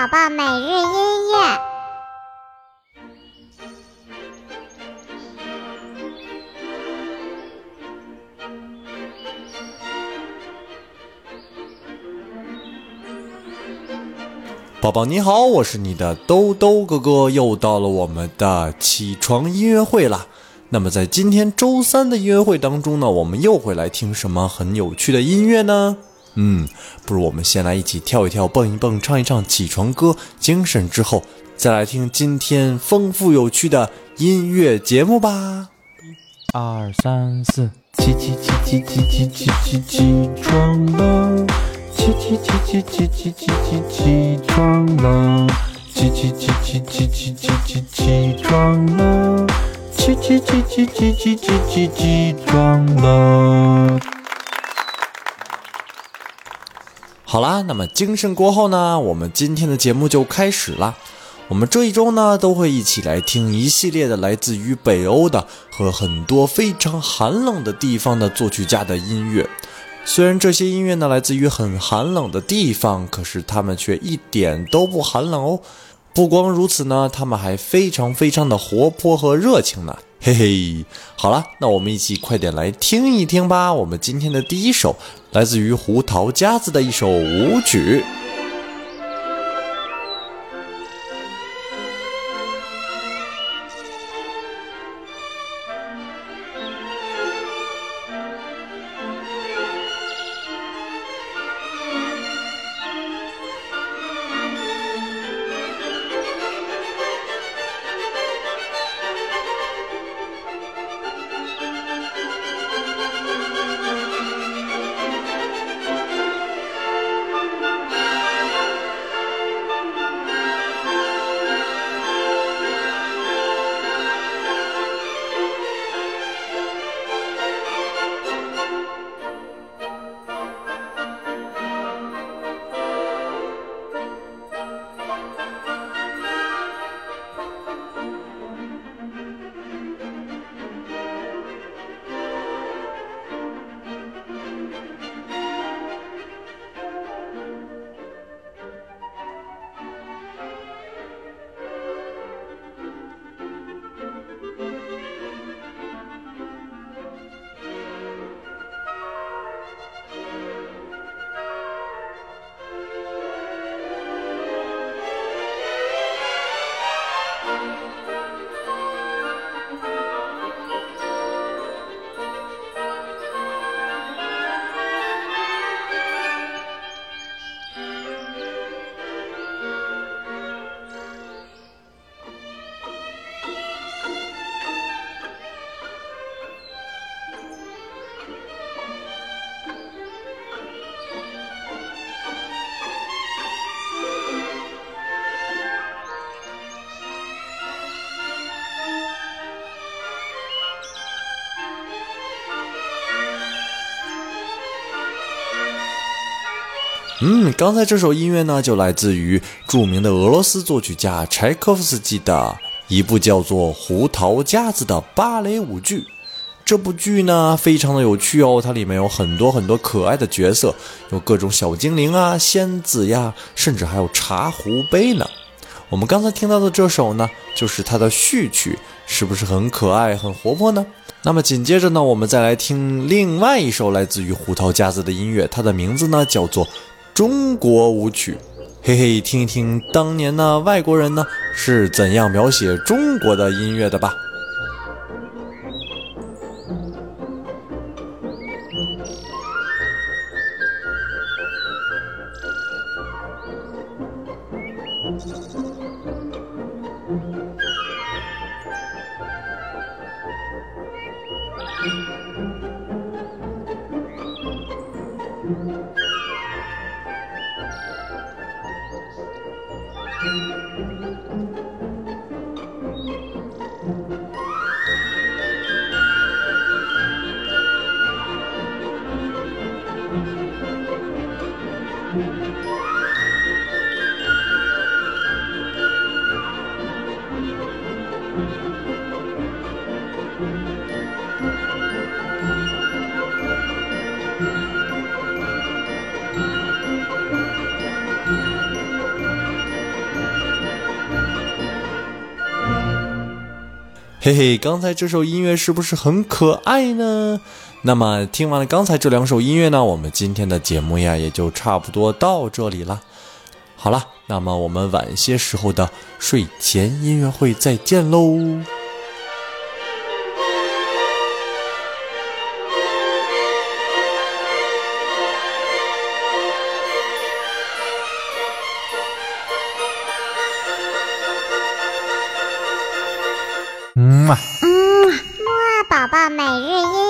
宝宝每日音乐。宝宝你好，我是你的兜兜哥哥，又到了我们的起床音乐会啦。那么在今天周三的音乐会当中呢，我们又会来听什么很有趣的音乐呢？嗯，不如我们先来一起跳一跳、蹦一蹦、唱一唱起床歌，精神之后再来听今天丰富有趣的音乐节目吧。二三四，起起起起起起起起起床了，起起起起起起起起起床了，起起起起起起起起起床了，起起起起起起起起起床了。好啦，那么精神过后呢，我们今天的节目就开始啦。我们这一周呢，都会一起来听一系列的来自于北欧的和很多非常寒冷的地方的作曲家的音乐。虽然这些音乐呢来自于很寒冷的地方，可是他们却一点都不寒冷哦。不光如此呢，他们还非常非常的活泼和热情呢。嘿嘿，好了，那我们一起快点来听一听吧。我们今天的第一首来自于胡桃夹子的一首舞曲。嗯，刚才这首音乐呢，就来自于著名的俄罗斯作曲家柴可夫斯基的一部叫做《胡桃夹子》的芭蕾舞剧。这部剧呢，非常的有趣哦，它里面有很多很多可爱的角色，有各种小精灵啊、仙子呀，甚至还有茶壶杯呢。我们刚才听到的这首呢，就是它的序曲，是不是很可爱、很活泼呢？那么紧接着呢，我们再来听另外一首来自于胡桃夹子的音乐，它的名字呢叫做。中国舞曲，嘿嘿，听一听当年的外国人呢是怎样描写中国的音乐的吧。嘿嘿刚才这首音乐是不是很可爱呢？那么听完了刚才这两首音乐呢我们今天的节目呀也就差不多到这里了。好了那么我们晚些时候的睡前音乐会再见喽。嗯嘛。嗯，木宝宝每日音